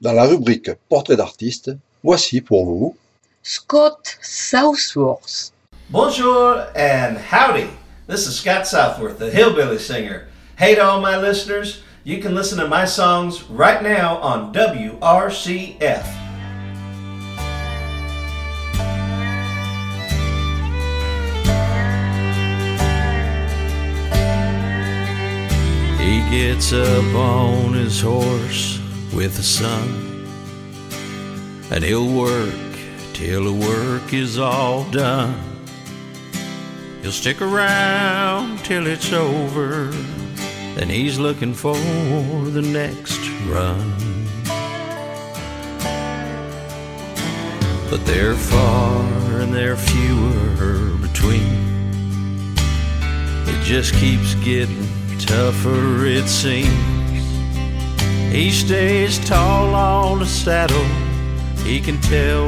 Dans la rubrique Portrait d'artiste, voici pour vous Scott Southworth. Bonjour and howdy. This is Scott Southworth, the hillbilly singer. Hey to all my listeners, you can listen to my songs right now on WRCF. He gets up on his horse with the sun, and he'll work till the work is all done. He'll stick around till it's over, then he's looking for the next run. But they're far and they're fewer between. It just keeps getting tougher, it seems. He stays tall on the saddle, he can tell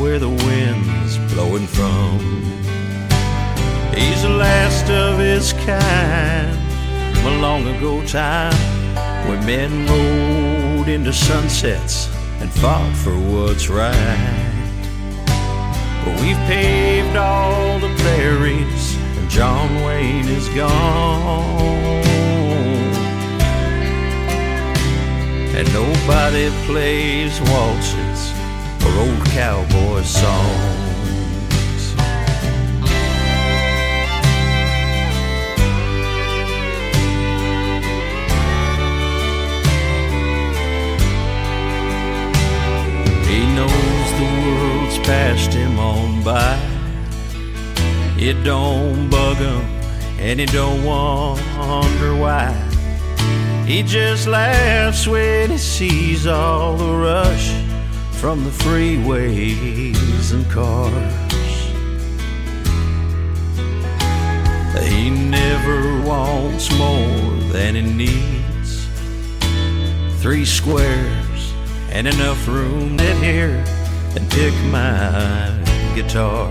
where the wind's blowing from. He's the last of his kind from a long ago time when men rode into sunsets and fought for what's right. But we've paved all the prairies and John Wayne is gone. And nobody plays waltzes or old cowboy songs. He knows the world's passed him on by. It don't bug him, and he don't wonder why. He just laughs when he sees all the rush from the freeways and cars. He never wants more than he needs. Three squares and enough room in here and pick my guitar.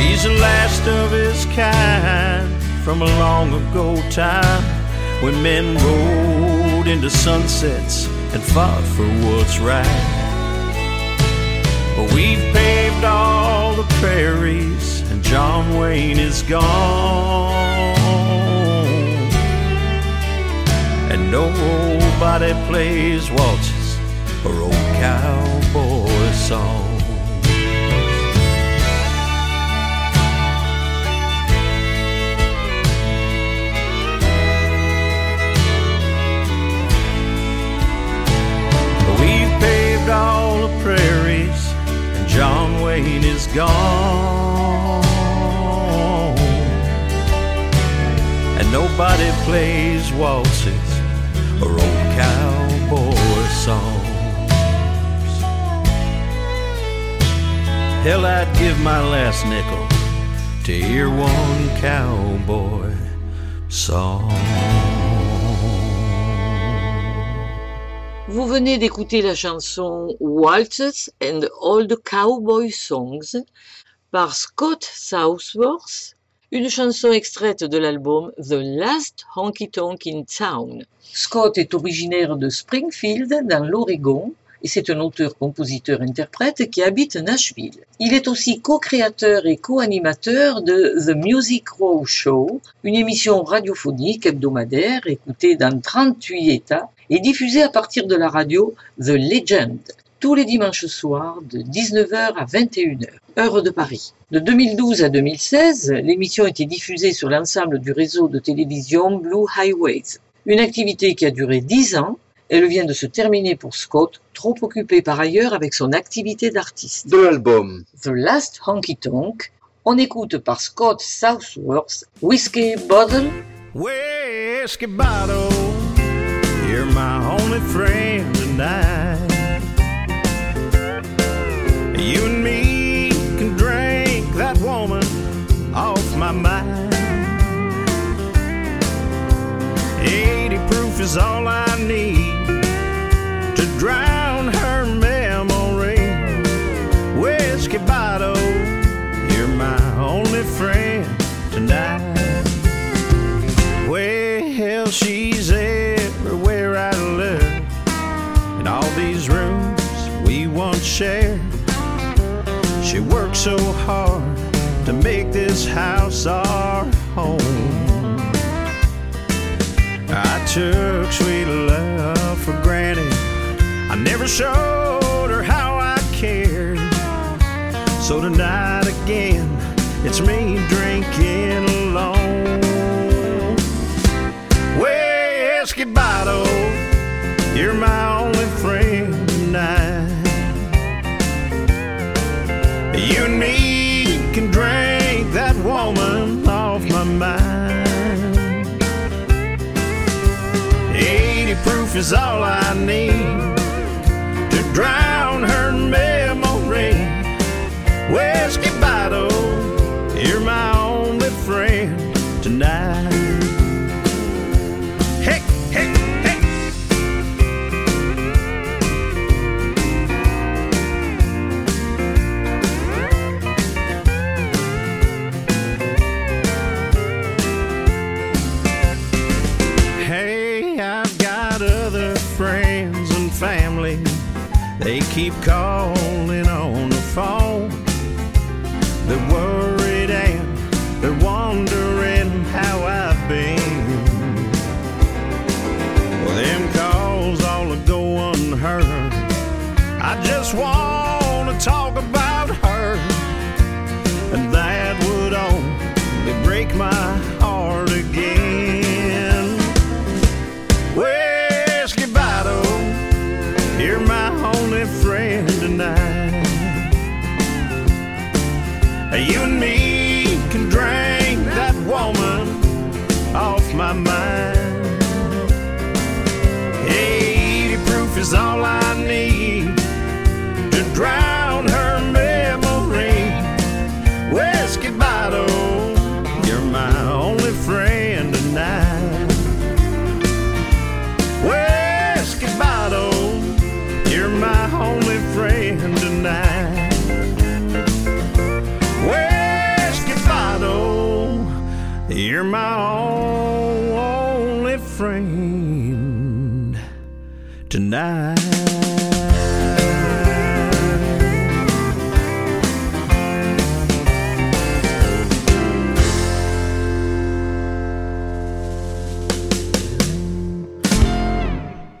He's the last of his kind from a long ago time when men rode into sunsets and fought for what's right. But we've paved all the prairies and John Wayne is gone. And nobody plays waltzes or old cowboy songs. All the prairies, and John Wayne is gone. And nobody plays waltzes or old cowboy songs. Hell, I'd give my last nickel to hear one cowboy song. Vous venez d'écouter la chanson Waltzes and Old Cowboy Songs par Scott Southworth, une chanson extraite de l'album The Last Honky Tonk in Town. Scott est originaire de Springfield, dans l'Oregon, et c'est un auteur-compositeur-interprète qui habite Nashville. Il est aussi co-créateur et co-animateur de The Music Row Show, une émission radiophonique hebdomadaire écoutée dans 38 États et diffusée à partir de la radio The Legend, tous les dimanches soirs de 19h à 21h, heure de Paris. De 2012 à 2016, l'émission était diffusée sur l'ensemble du réseau de télévision Blue Highways. Une activité qui a duré 10 ans elle vient de se terminer pour Scott, trop occupé par ailleurs avec son activité d'artiste. de l'album The Last Honky Tonk, on écoute par Scott Southworth Whiskey Bottle Whiskey bottle, my only friend tonight. You and me can drink that woman off my mind. 80 proof is all I need rooms we once shared. She worked so hard to make this house our home. I took sweet love for granted. I never showed her how I cared. So tonight again, it's me drinking alone. Whiskey bottle, you're my tonight. You and me can drink that woman off my mind. 80 proof is all I need to drown her memory. Whiskey bottle, you're my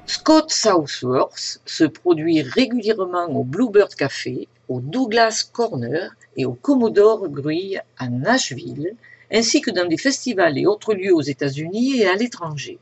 Scott Southworth se produit régulièrement au Bluebird Café, au Douglas Corner et au Commodore Grill à Nashville, ainsi que dans des festivals et autres lieux aux États-Unis et à l'étranger.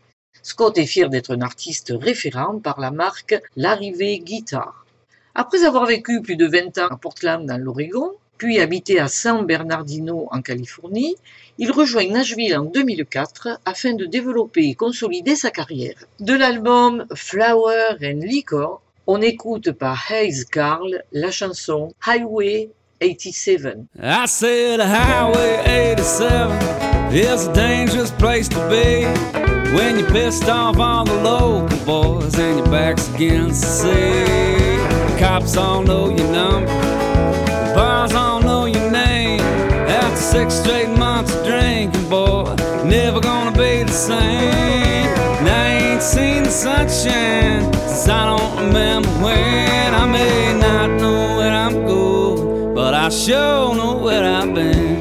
Scott est fier d'être un artiste référent par la marque L'Arrivée Guitar. Après avoir vécu plus de 20 ans à Portland dans l'Oregon, puis habité à San Bernardino en Californie, il rejoint Nashville en 2004 afin de développer et consolider sa carrière. De l'album Flower and Liquor, on écoute par Hayes Carl la chanson Highway 87. I said Highway 87 is a dangerous place to be when you're pissed off all the local boys and your back's against the sea. The cops all know your number, the bars all know your name. After six straight months of drinking, boy, never gonna be the same. And I ain't seen the sunshine since I don't remember when. I may not know where I'm going, but I sure know where I've been.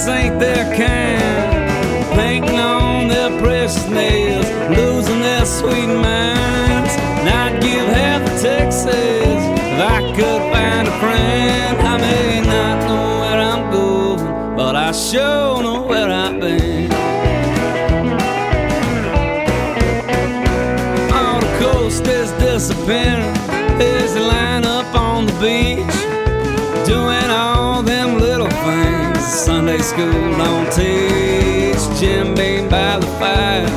Just ain't their kind. Painting on their precious nails, losing their sweet minds. And I'd give half of Texas if I could find a friend. I may not know where I'm going, but I sure know where I've been. On the coast is disappearing Sunday school don't teach. Jim Beam by the fire,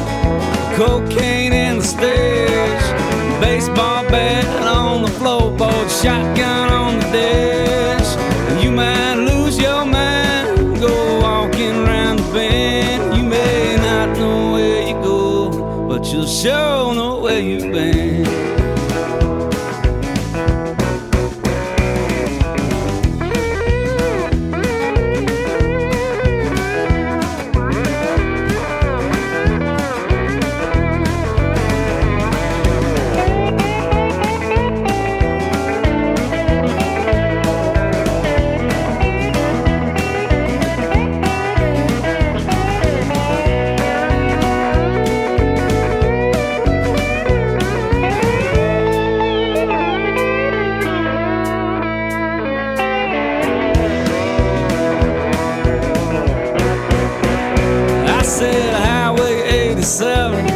cocaine in the stage, baseball bat on the floorboard, shotgun on the dash. You might lose your mind, go walking around the bend. You may not know where you go, but you'll sure know where you've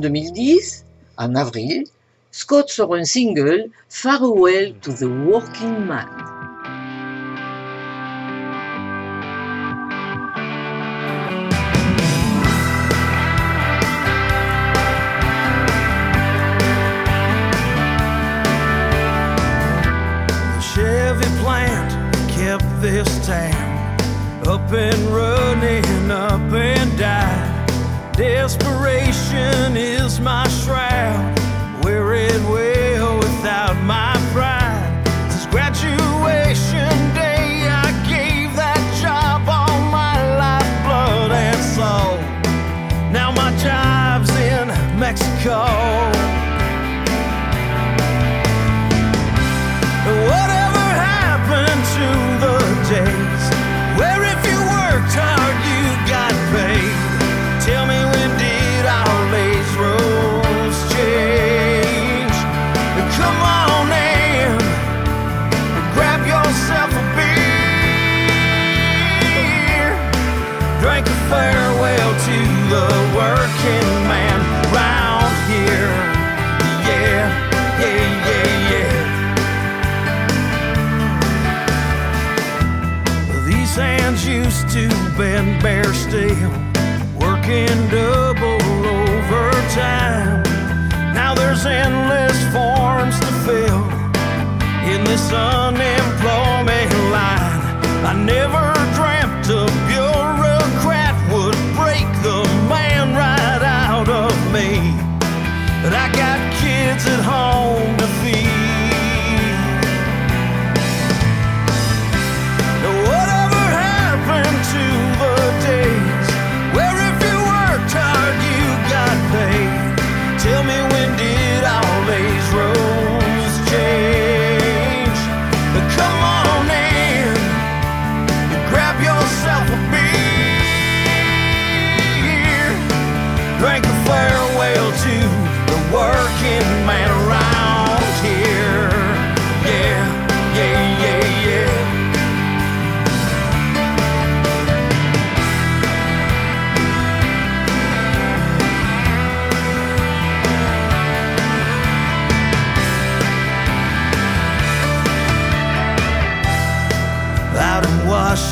2010, en avril, Scott sort un single Farewell to the Working Man. Bend bare steel, working double overtime. Now there's endless forms to fill in this unemployment line. I never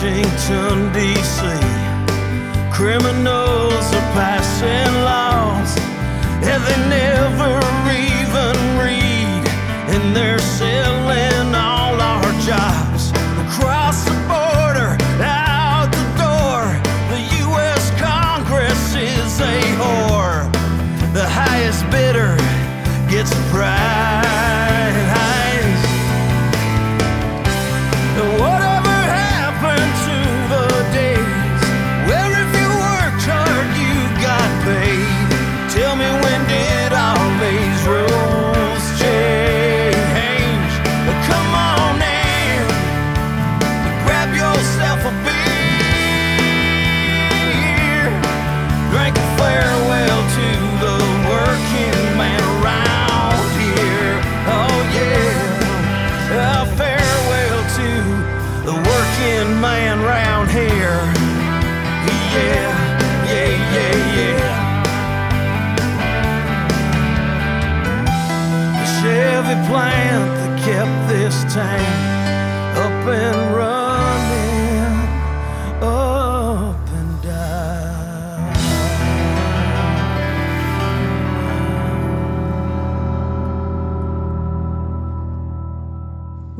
Washington, D.C. Criminals are passing laws, and they never even read, and they're selling all our jobs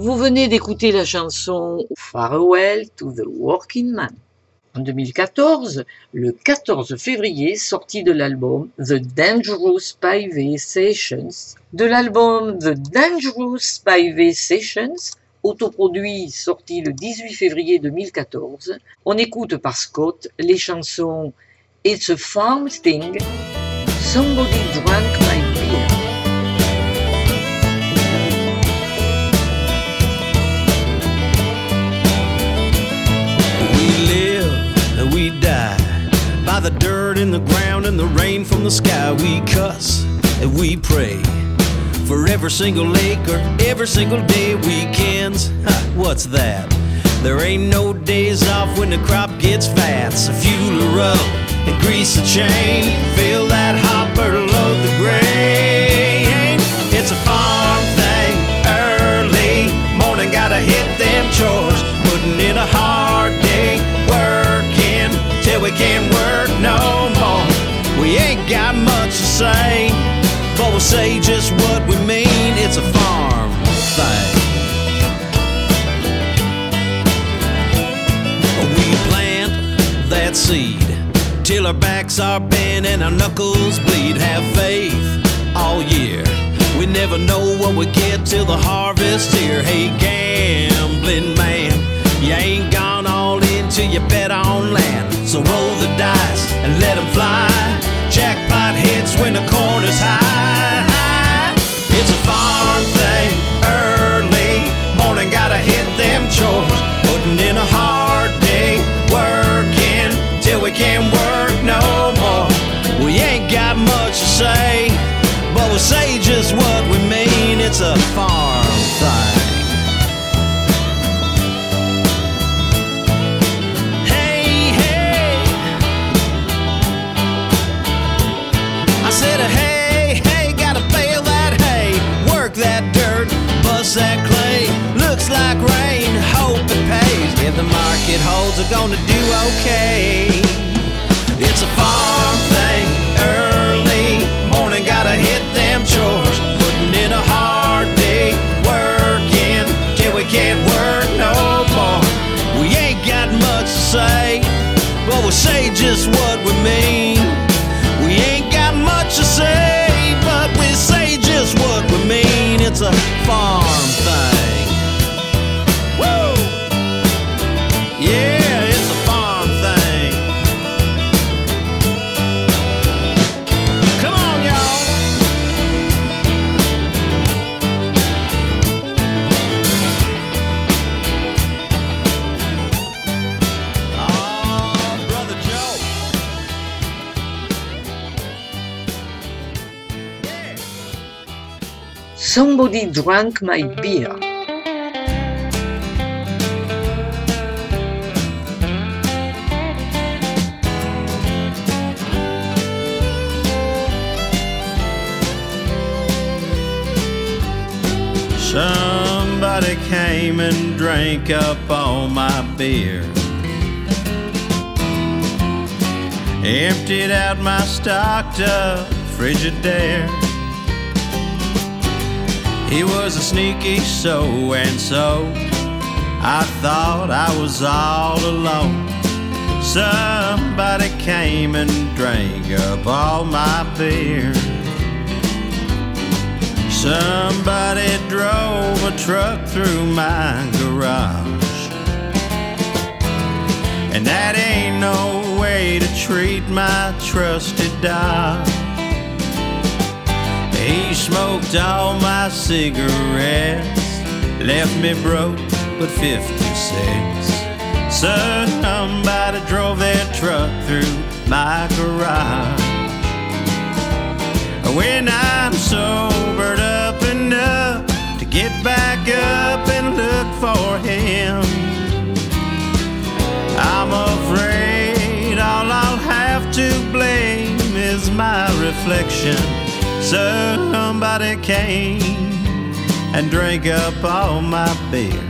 Vous venez d'écouter la chanson Farewell to the Working Man. En 2014, le 14 février, sortie de l'album The Dangerous Spivey Sessions. De l'album The Dangerous Spivey Sessions, autoproduit sorti le 18 février 2014, on écoute par Scott les chansons It's a Farm Thing, Somebody Drank My Beer. We live we die by the dirt in the ground and the rain from the sky. We cuss and we pray for every single acre, every single day. Weekends, ha, what's that? There ain't no days off when the crop gets fat. So fuel her up and grease the chain. Fill that hopper, load the grain. It's a farm thing, early morning, gotta hit them chores. Putting in a hard day, working till we can't work no more. We ain't got much to say, we'll say just what we mean. It's a farm thing. We plant that seed till our backs are bent and our knuckles bleed. Have faith all year. We never know what we get till the harvest here. Hey, gambling man, you ain't gone all in till you bet on land. So roll the dice and let 'em fly. Jackpot hits when the corn is high. It's a farm thing, early morning, gotta hit them chores. Putting in a hard day, working till we can't work no more. We ain't got much to say, but we'll say just what we mean. It's a farm that clay. Looks like rain, hope it pays. If the market holds, we're gonna do okay. It's a farm thing, early morning, gotta hit them chores. Putting in a hard day, working till we can't work no more. We ain't got much to say, but we'll say just what we mean. Somebody Drank My Beer. Somebody came and drank up all my beer. Emptied out my stocked up Frigidaire. He was a sneaky so and so. I thought I was all alone. Somebody came and drank up all my beer. Somebody drove a truck through my garage. And that ain't no way to treat my trusted dog. He smoked all my cigarettes, left me broke but 56. Somebody drove their truck through my garage. When I'm sobered up enough to get back up and look for him, I'm afraid all I'll have to blame is my reflection. Somebody came and drank up all my beer.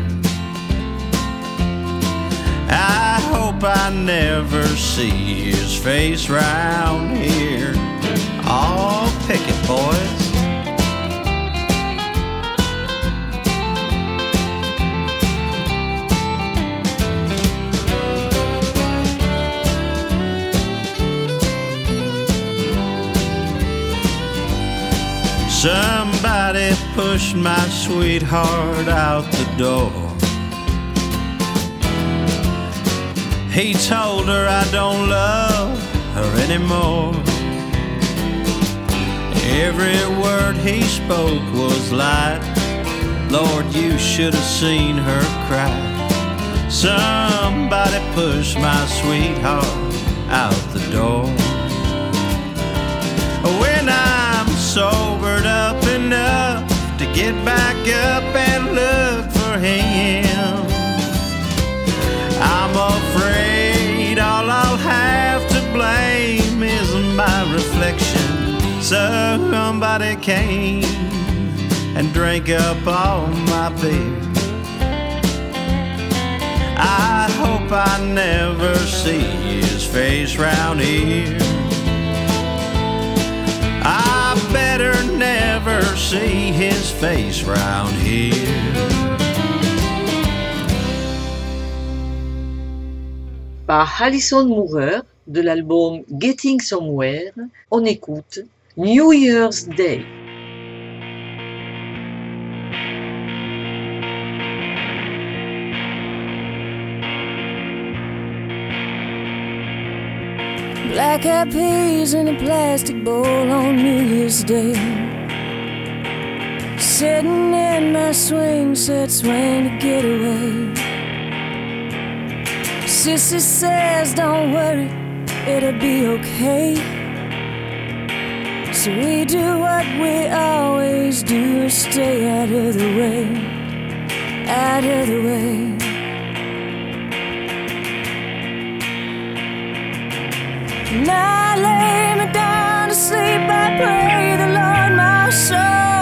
I hope I never see his face round here. All picket boys. Somebody pushed my sweetheart out the door. He told her I don't love her anymore. Every word he spoke was light. Lord, you should have seen her cry. Somebody pushed my sweetheart out the door. Somebody came and drank up all my beer. I hope I never see his face round here. I better never see his face round here. Par Alison Moorer de l'album Getting Somewhere, on écoute New Year's Day. Black eyed peas in a plastic bowl on New Year's Day. Sitting in my swing set, swing to get away. Sissy says, Don't worry, it'll be okay. So we do what we always do, stay out of the way, out of the way. And I lay me down to sleep. I pray the Lord my soul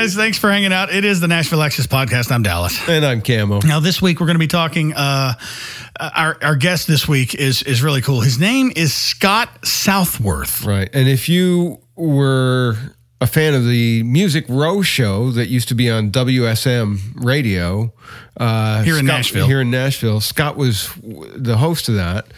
Oh, thanks, for hanging out. It is the Nashville Access Podcast. I'm Dallas. And I'm Camo. Now, this week we're going to be talking. Uh, our our guest this week is is really cool. His name is Scott Southworth. Right. And if you were a fan of the Music Row show that used to be on WSM radio uh, Here in Scott- Nashville. Here in Nashville, Scott was the host of that.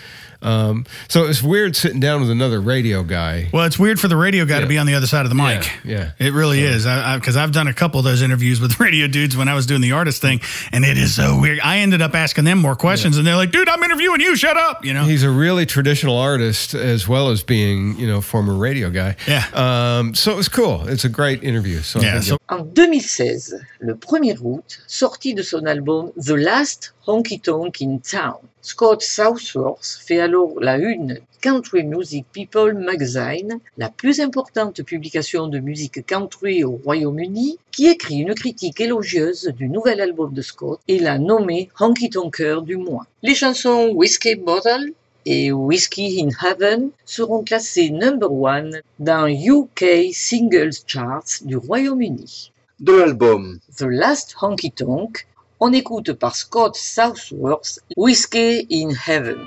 Um, so it's weird sitting down with another radio guy. Well, it's weird for the radio guy to be on the other side of the mic. Yeah, It really is. I Because I've done a couple of those interviews with radio dudes when I was doing the artist thing, and it is so weird. I ended up asking them more questions, and they're like, dude, I'm interviewing you. Shut up. You know? He's a really traditional artist as well as being, you know, former radio guy. Yeah. Um, so it was cool. It's a great interview. So I Yeah, think so- En 2016, le 1er août, sorti de son album The Last Honky Tonk in Town, Scott Southworth fait alors la une Country Music People Magazine, la plus importante publication de musique country au Royaume-Uni, qui écrit une critique élogieuse du nouvel album de Scott et l'a nommé Honky Tonker du mois. Les chansons Whiskey Bottle et Whiskey in Heaven seront classées number one dans UK Singles Charts du Royaume-Uni. De l'album The Last Honky Tonk, on écoute par Scott Southworth Whiskey in Heaven.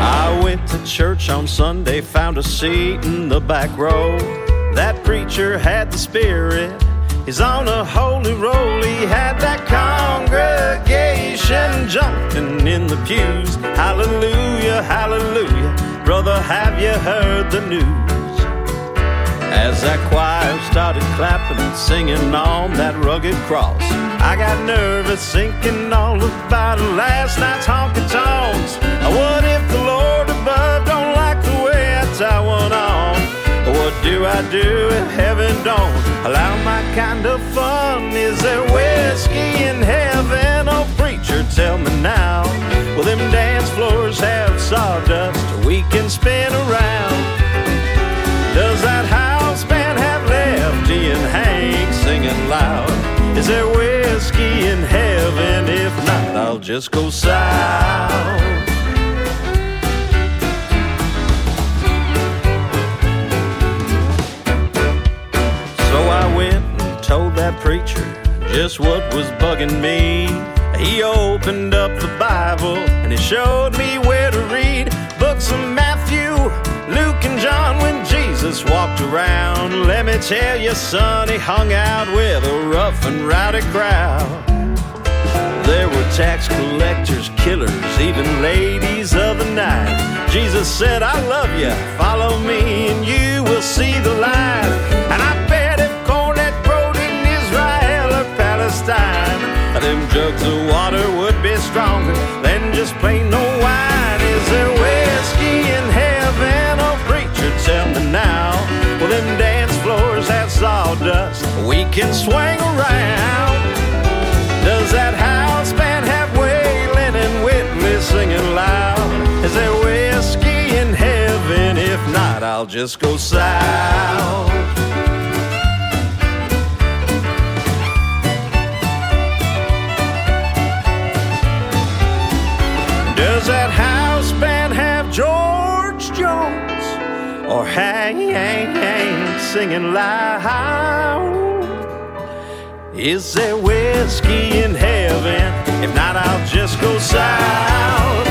I went to church on Sunday, found a seat in the back row. That preacher had the spirit. He's on a holy roll. He had that congregation jumping in the pews. Hallelujah, hallelujah. Brother, have you heard the news? As that choir started clapping and singing on that rugged cross, I got nervous thinking all about last night's honky tonks. What if the Lord above don't like the way I tie one on? What do I do if heaven don't allow my kind of fun? Is there whiskey in heaven? Oh, tell me now. Will them dance floors have sawdust we can spin around? Does that house band have Lefty and Hank singing loud? Is there whiskey in heaven? If not, I'll just go south. So I went and told that preacher just what was bugging me. He opened up the Bible and he showed me where to read books of Matthew, Luke, and John when Jesus walked around. Let me tell you, son, he hung out with a rough and rowdy crowd. There were tax collectors, killers, even ladies of the night. Jesus said, I love you, follow me, and you will see the light. And I bet if cornet growed in Israel or Palestine, them jugs of water would be stronger than just plain old wine. Is there whiskey in heaven? Oh, preacher, tell me now. Well, them dance floors have sawdust we can swing around. Does that house band have Waylon and Whitley singing loud? Is there whiskey in heaven? If not, I'll just go south. Does that house band have George Jones or Hank singing loud? Is there whiskey in heaven? If not, I'll just go south.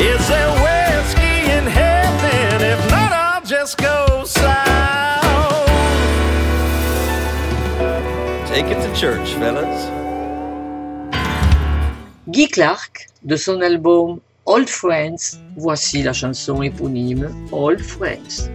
Is there whiskey in heaven? If not, I'll just go south. Take it to church, fellas. Guy Clark, de son album Old Friends, voici la chanson éponyme Old Friends.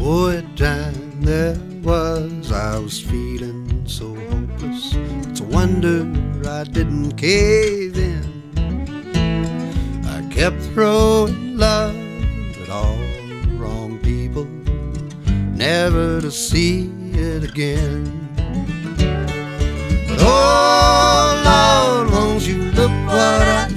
What time there was, I was feeling so hopeless. It's a wonder I didn't cave in. Kept throwing love at all the wrong people, never to see it again. But oh Lord, won't you look what I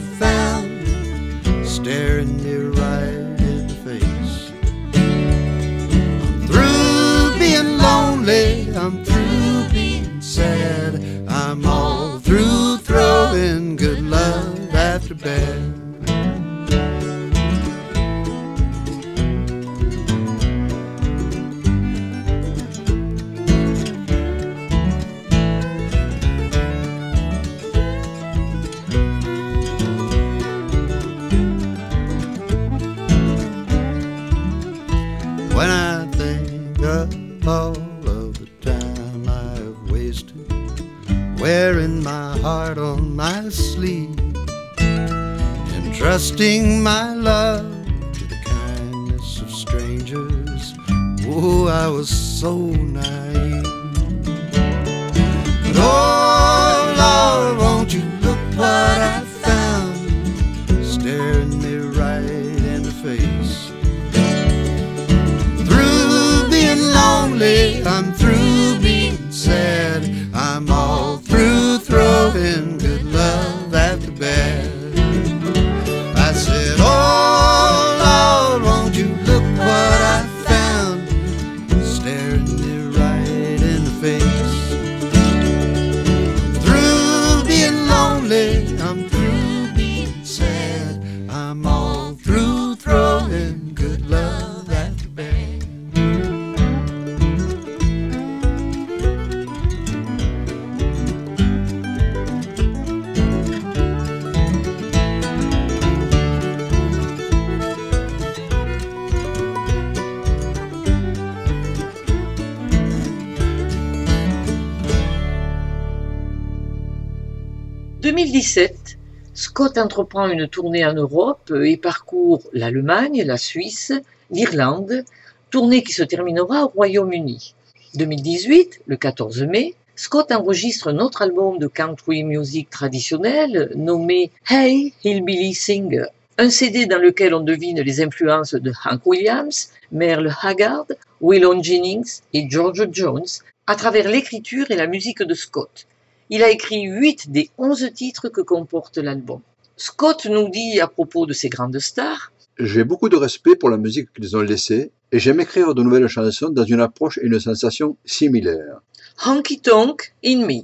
2017, Scott entreprend une tournée en Europe et parcourt l'Allemagne, la Suisse, l'Irlande, tournée qui se terminera au Royaume-Uni. 2018, le 14 mai, Scott enregistre un autre album de country music traditionnel nommé Hey Hillbilly Singer, un CD dans lequel on devine les influences de Hank Williams, Merle Haggard, Waylon Jennings et George Jones à travers l'écriture et la musique de Scott. Il a écrit 8 des 11 titres que comporte l'album. Scott nous dit à propos de ces grandes stars J'ai beaucoup de respect pour la musique qu'ils ont laissée et j'aime écrire de nouvelles chansons dans une approche et une sensation similaires. Honky Tonk in Me.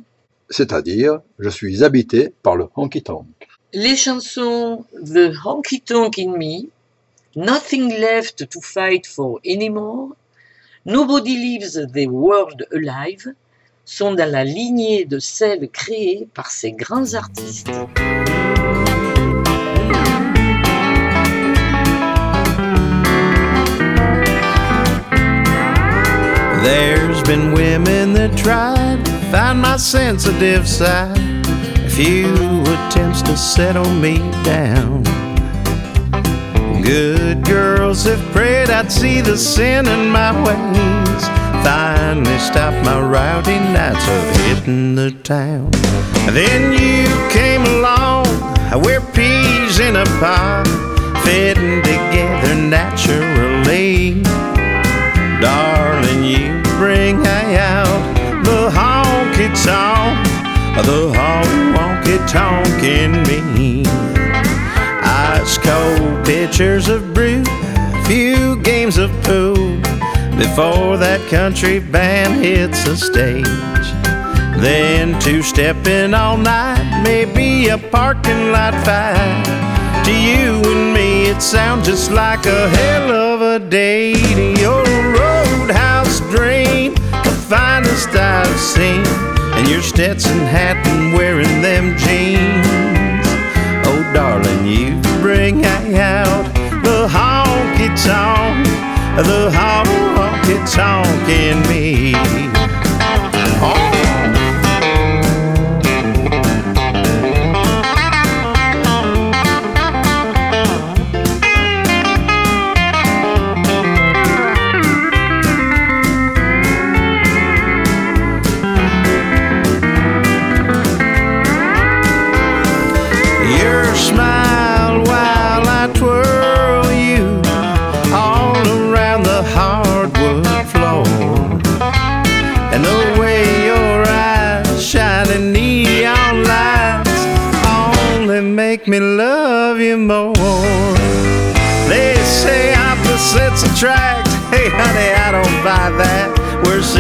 C'est-à-dire, je suis habité par le honky tonk. Les chansons The Honky Tonk in Me, Nothing Left to Fight for Anymore, Nobody Leaves the World Alive sont dans la lignée de celles créées par ces grands artistes. There's been women that tried to find my sensitive side. A few attempts to settle me down. Good girls have prayed I'd see the sin in my ways. Finally stopped my rowdy nights of hitting the town. Then you came along, we're peas in a pod, fitting together naturally. Darling, you bring out the honky tonk, the honky tonk in me. Ice cold pitchers of brew, few games of pool before that country band hits the stage. Then two stepping all night, maybe a parking lot fight. To you and me, it sounds just like a hell of a day. Your roadhouse dream, the finest I've seen, and your Stetson hat and wearing them jeans. Oh, darling, you bring out the honky tonk, the honky tonk in me. Oh.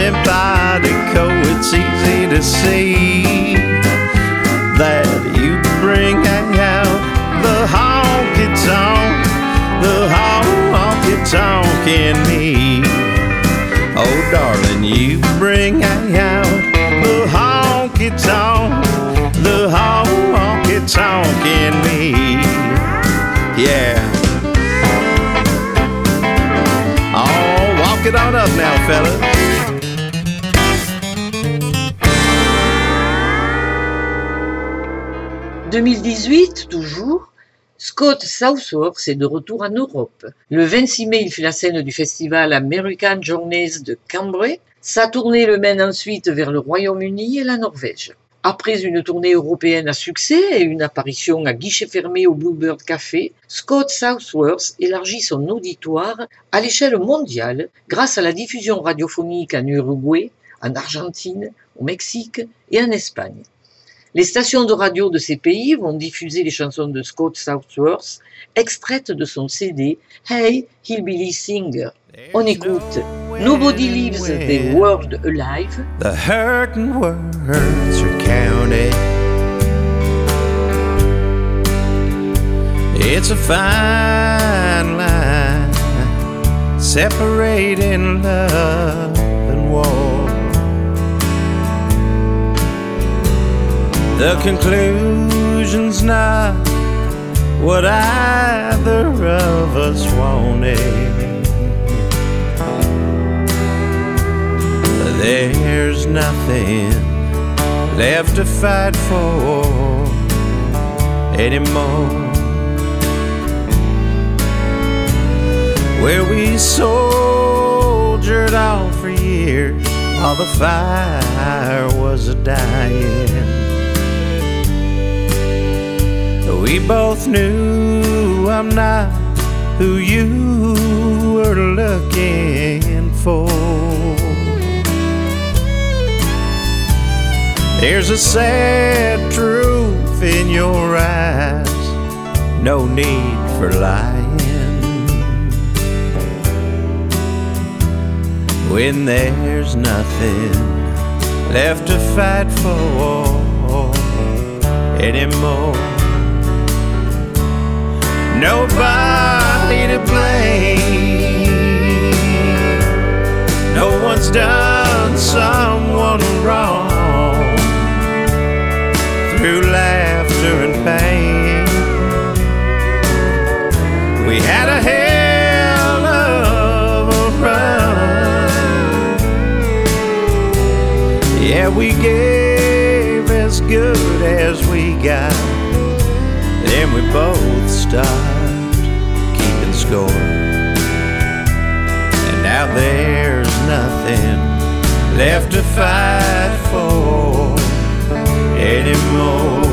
We're simpatico, it's easy to see that you bring out the honky tonk, the honky tonk in me. Oh, darling, you bring out the honky tonk, the honky tonk in me. Yeah. Oh, walk it on up now, fellas. 2018, toujours, Scott Southworth est de retour en Europe. Le 26 mai, il fait la scène du festival American Journeys de Cambrai. Sa tournée le mène ensuite vers le Royaume-Uni et la Norvège. Après une tournée européenne à succès et une apparition à guichet fermé au Bluebird Café, Scott Southworth élargit son auditoire à l'échelle mondiale grâce à la diffusion radiophonique en Uruguay, en Argentine, au Mexique et en Espagne. Les stations de radio de ces pays vont diffuser les chansons de Scott Southworth, extraites de son CD Hey Hillbilly Singer. On écoute Nobody Leaves the World Alive. The hurting words are counted. It's a fine line separating love and war. The conclusion's not what either of us wanted. There's nothing left to fight for anymore. Where we soldiered on for years while the fire was a dying. We both knew I'm not who you were looking for. There's a sad truth in your eyes, no need for lying. When there's nothing left to fight for anymore. Nobody to blame. No one's done someone wrong through laughter and pain. We had a hell of a run. Yeah, we gave as good as we got. Then we both stopped score. And now there's nothing left to fight for anymore.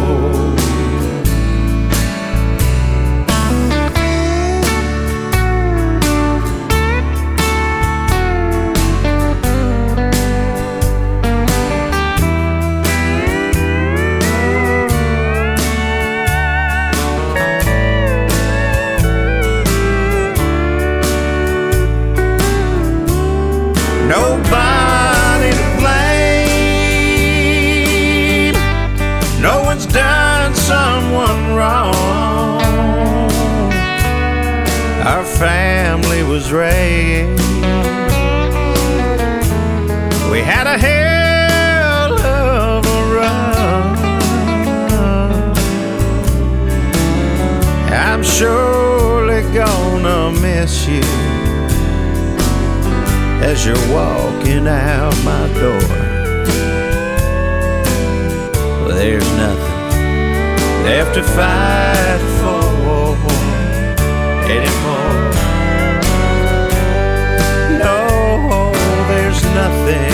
Someone wrong. Our family was raised. We had a hell of a run. I'm surely gonna miss you as you're walking out my door. Well, there's nothing left to fight for anymore. No, there's nothing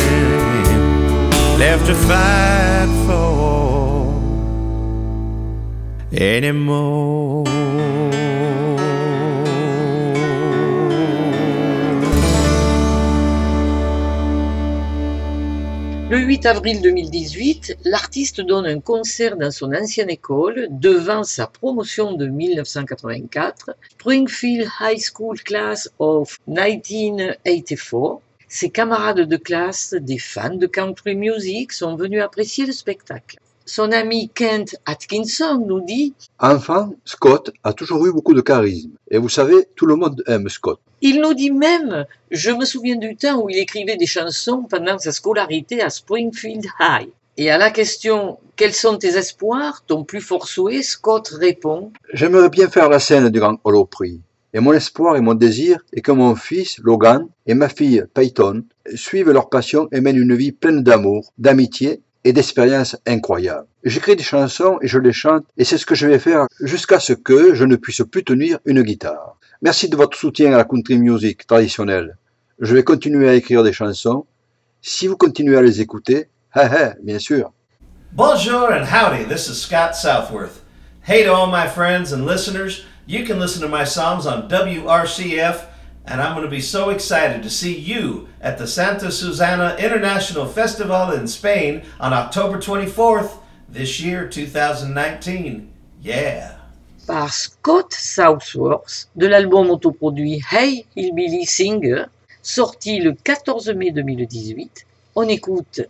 left to fight for anymore. Le 8 avril 2018, l'artiste donne un concert dans son ancienne école devant sa promotion de 1984, Springfield High School Class of 1984. Ses camarades de classe, des fans de country music, sont venus apprécier le spectacle. Son ami Kent Atkinson nous dit Enfant, Scott a toujours eu beaucoup de charisme. Et vous savez, tout le monde aime Scott. Il nous dit même, je me souviens du temps où il écrivait des chansons pendant sa scolarité à Springfield High. Et à la question, quels sont tes espoirs, ton plus fort souhait, Scott répond, J'aimerais bien faire la scène du Grand Hollow Prix. Et mon espoir et mon désir est que mon fils, Logan, et ma fille, Peyton, suivent leur passion et mènent une vie pleine d'amour, d'amitié et d'expériences incroyables. J'écris des chansons et je les chante et c'est ce que je vais faire jusqu'à ce que je ne puisse plus tenir une guitare. Merci de votre soutien à la country music traditionnelle. Je vais continuer à écrire des chansons. Si vous continuez à les écouter, bien sûr. Bonjour and howdy, this is Scott Southworth. Hey to all my friends and listeners, you can listen to my songs on WRCF, and I'm going to be so excited to see you at the Santa Susana International Festival in Spain on October 24th this year, 2019. Yeah! par Scott Southworth de l'album autoproduit Hey Hillbilly Singer, sorti le 14 mai 2018. On écoute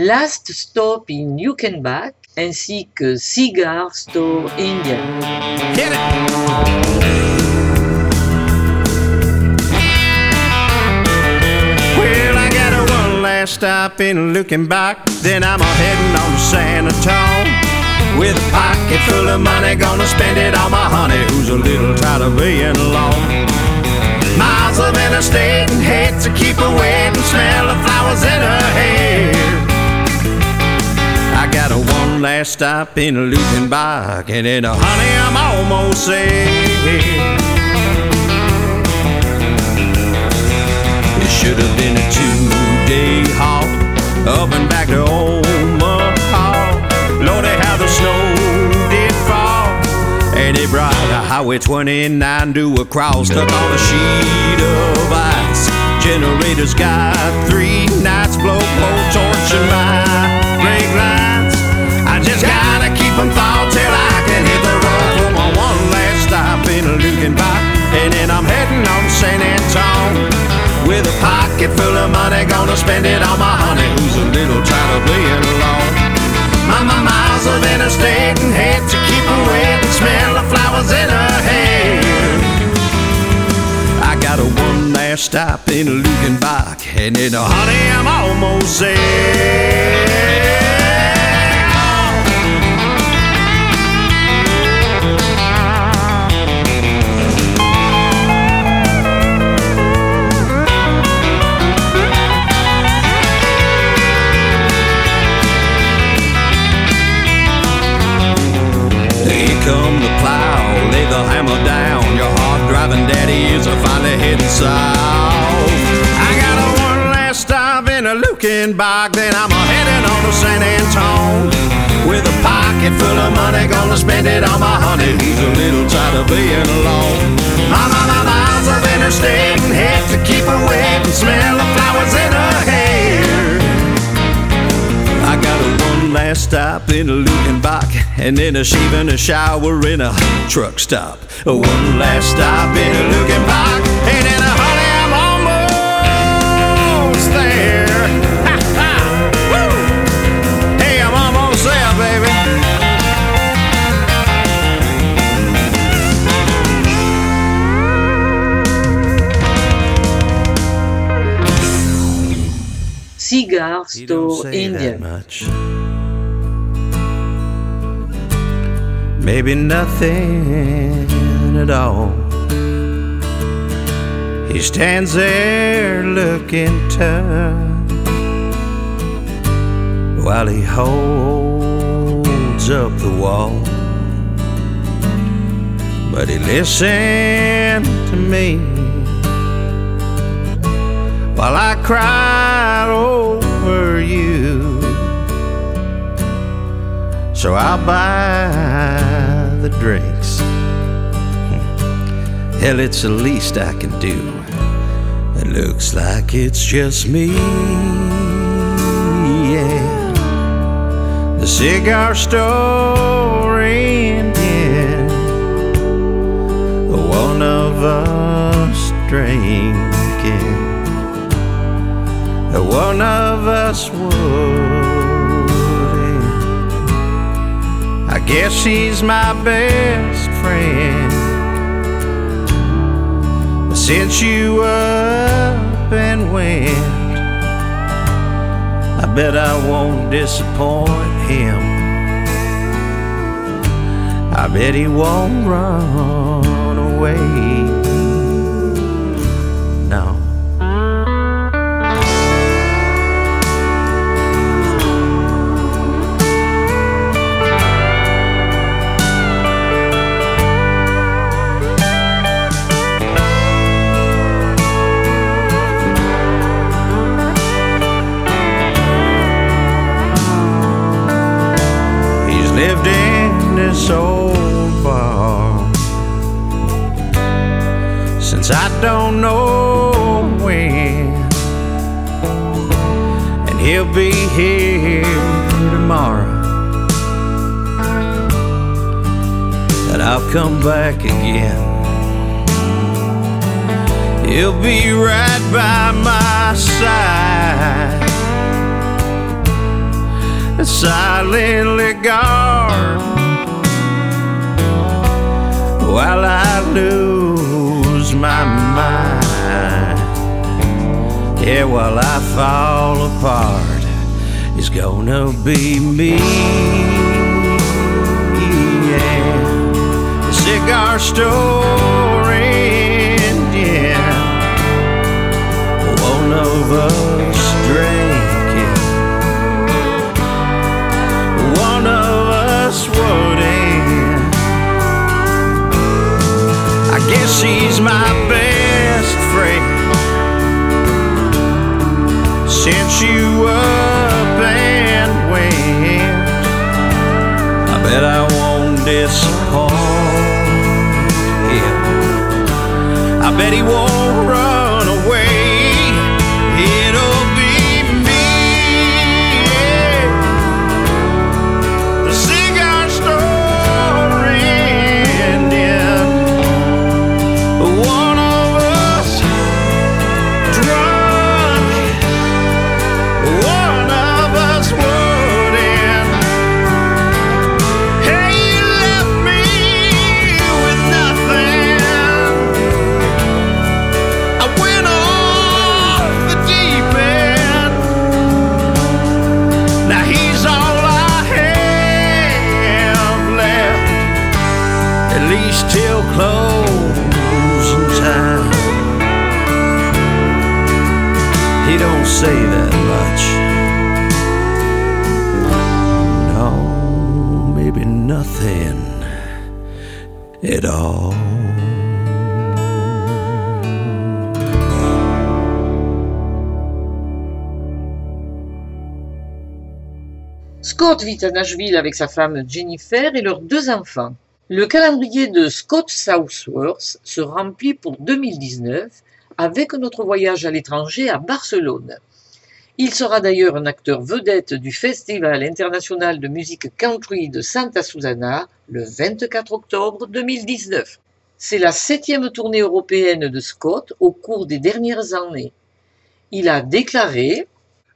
Last Stop in Luckenbach ainsi que Cigar Store Indian. Hit it! Stop in looking back. Then I'm a heading on to San Antonio. With a pocket full of money, gonna spend it on my honey, who's a little tired of being alone. Miles of interstate and hate to keep wet and smell the flowers in her hair. One last stop in Luckenbach, and then, uh, honey, I'm almost there. It should have been a two-day haul up and back to Omaha. Lordy, how the snow did fall, and it brought a Highway 29 to a crawl, stuck on a sheet of ice. Generators got three nights, blowpole torching my brake lines. San Antonio. With a pocket full of money, gonna spend it on my honey, who's a little tired of being alone. My, my miles of interstate and hate to keep her wet and smell the flowers in her hair. I got a one last stop in Luckenbach, and then, uh, honey, I'm almost there. The hammer down. Your hard driving daddy is finally heading south. I got a one last stop in a Luckenbach, then I'm a heading on to San Antone. With a pocket full of money, gonna spend it on my honey, who's a little tired of being alone. My, my, my miles of interstate and head to keep wet and smell the flowers in her last stop in a Luckenbach, and then a shave and a shower in a truck stop. A one last stop in a Luckenbach, and then a honey, I'm almost there. Ha, ha, woo! Hey, I'm almost there, baby. Cigar He Store say that Indian. Maybe nothing at all. He stands there looking tough while he holds up the wall. But he listened to me while I cried over you. So I'll buy the drinks. Hell, it's the least I can do. It looks like it's just me. Yeah. The cigar store. The one of us drinking. One of us would. Guess she's my best friend. Since you up and went, I bet I won't disappoint him. I bet he won't run away. Lived in this old bar. Since I don't know when, and he'll be here tomorrow. And I'll come back again. He'll be right by my side and silently guard while I lose my mind. Yeah, while I fall apart, it's gonna be me. Yeah, the cigar store ending. One of us she's my best friend. Since you up and went, I bet I won't disappoint him. I bet he won't run Scott vit à Nashville avec sa femme Jennifer et leurs deux enfants. Le calendrier de Scott Southworth se remplit pour 2019 avec notre voyage à l'étranger à Barcelone. Il sera d'ailleurs un acteur vedette du Festival international de musique country de Santa Susana le 24 octobre 2019. C'est la septième tournée européenne de Scott au cours des dernières années. Il a déclaré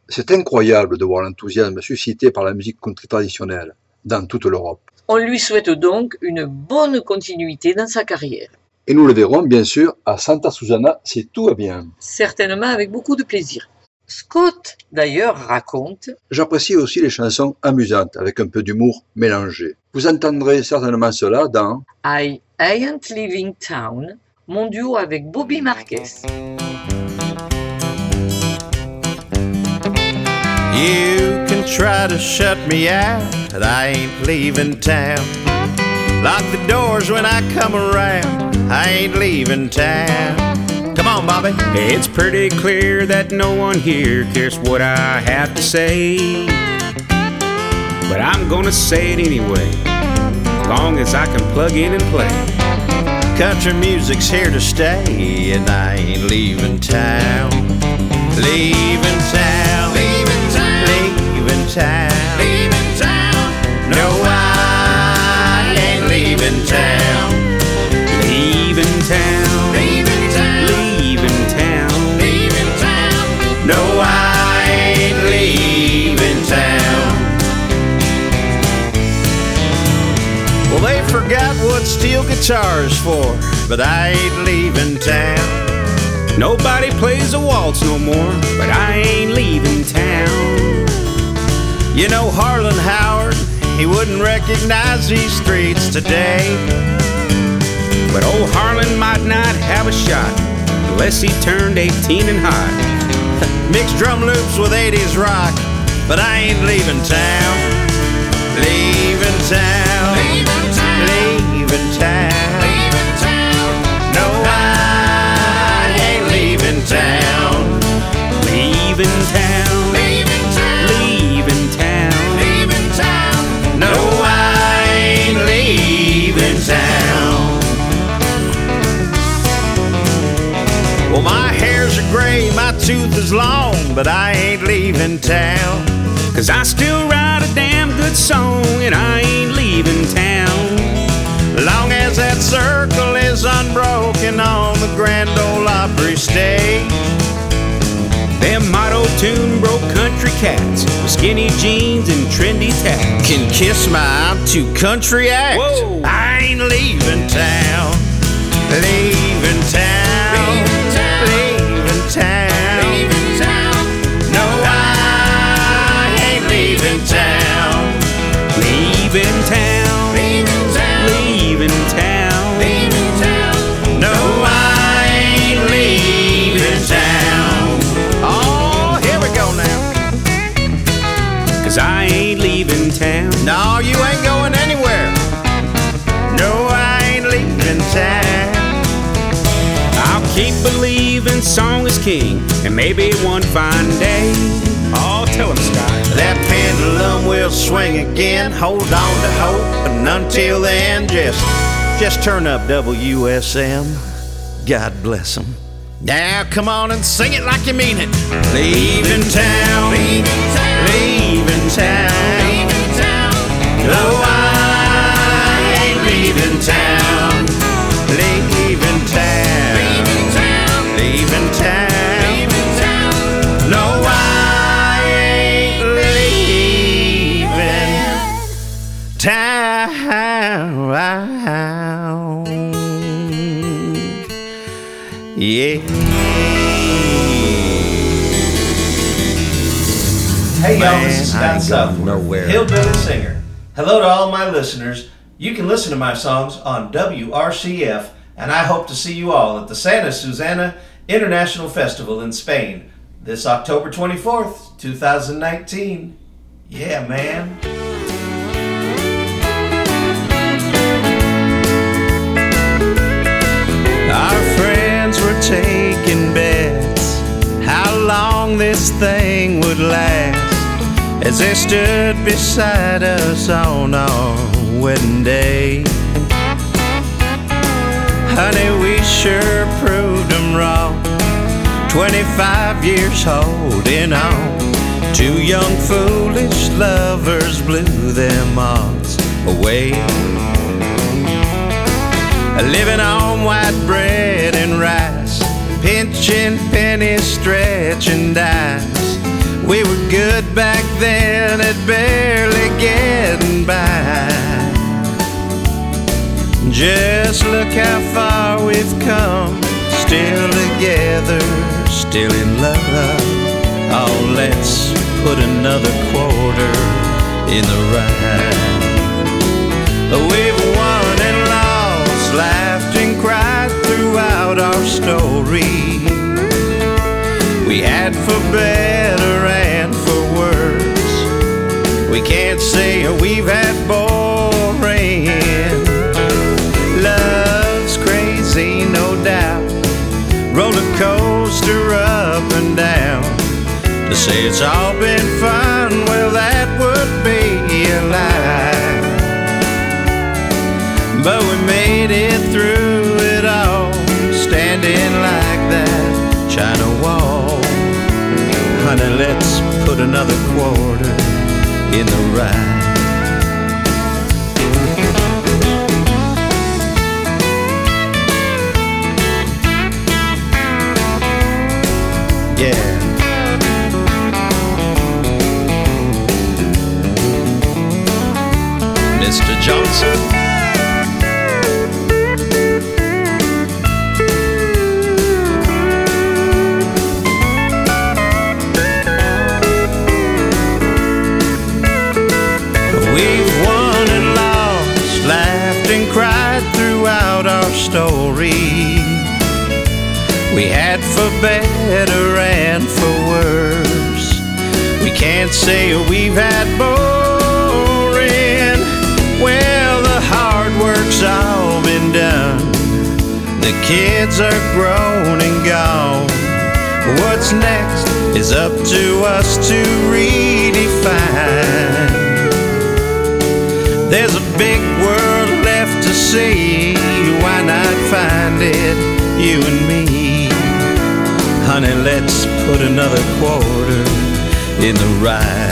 C'est incroyable de voir l'enthousiasme suscité par la musique country traditionnelle dans toute l'Europe. On lui souhaite donc une bonne continuité dans sa carrière, Et nous le verrons bien sûr à Santa Susana si tout va bien. certainement avec beaucoup de plaisir. Scott, d'ailleurs, raconte J'apprécie aussi les chansons amusantes avec un peu d'humour mélangé. Vous entendrez certainement cela dans I Ain't Leaving Town, mon duo avec Bobby Marquez. You can try to shut me out, but I ain't leaving town. Lock the doors when I come around. I ain't leaving town. Come on, Bobby. It's pretty clear that no one here cares what I have to say. But I'm gonna say it anyway, long as I can plug in and play. Country music's here to stay, and I ain't leaving town. Leaving town. Leaving town. Leaving town. Leaving town. No, I ain't leaving town. What steel guitar's for, but I ain't leaving town. Nobody plays a waltz no more, but I ain't leaving town. You know Harlan Howard, he wouldn't recognize these streets today. But old Harlan might not have a shot unless he turned 18 and high. Mixed drum loops with 80s rock, but I ain't leaving town. Leaving town. Leaving town. Leaving town. Leaving town. Leaving town. Leaving town. Leaving town. No, I ain't leaving town. Well, my hair's are gray, my tooth is long, but I ain't leaving town. Cause I still write a damn good song, and I ain't leaving town. Grand Ole Opry stage. Them motto tune broke country cats with skinny jeans and trendy tats. Can kiss my I'm too country act. Whoa. I ain't leaving town. Leaving town. King, and maybe one fine day. Oh, tell him, Scott. That pendulum will swing again. Hold on to hope, and until then, just just turn up WSM. God bless them. Now, come on and sing it like you mean it. Leaving town, leaving town, No, I ain't leaving town, Scott ain't Southworth, nowhere. Hillbilly Singer. Hello to all my listeners. You can listen to my songs on WRCF, and I hope to see you all at the Santa Susana International Festival in Spain this October 24th, 2019. Yeah, man. Our friends were taking bets how long this thing would last as they stood beside us on our wedding day. Honey, we sure proved them wrong. 25 years holding on. Two young foolish lovers blew them odds away. Living on white bread and rice, pinching pennies, stretching dice. We were good back then at barely getting by. Just look how far we've come, still together, still in love. Oh, let's put another quarter in the ride. We've won and lost, laughed and cried throughout our story. We had for better. We can't say we've had boring. Love's crazy, no doubt. Roller coaster up and down. To say it's all been fun, well, that would be a lie. But we made it through it all, standing like that China wall. Honey, let's put another quarter in the ride. Yeah. For better and for worse. We can't say we've had boring. Well, the hard work's all been done. The kids are grown and gone. What's next is up to us to redefine. There's a big world left to see. Why not find it, you and me? Honey, let's put another quarter in the ride.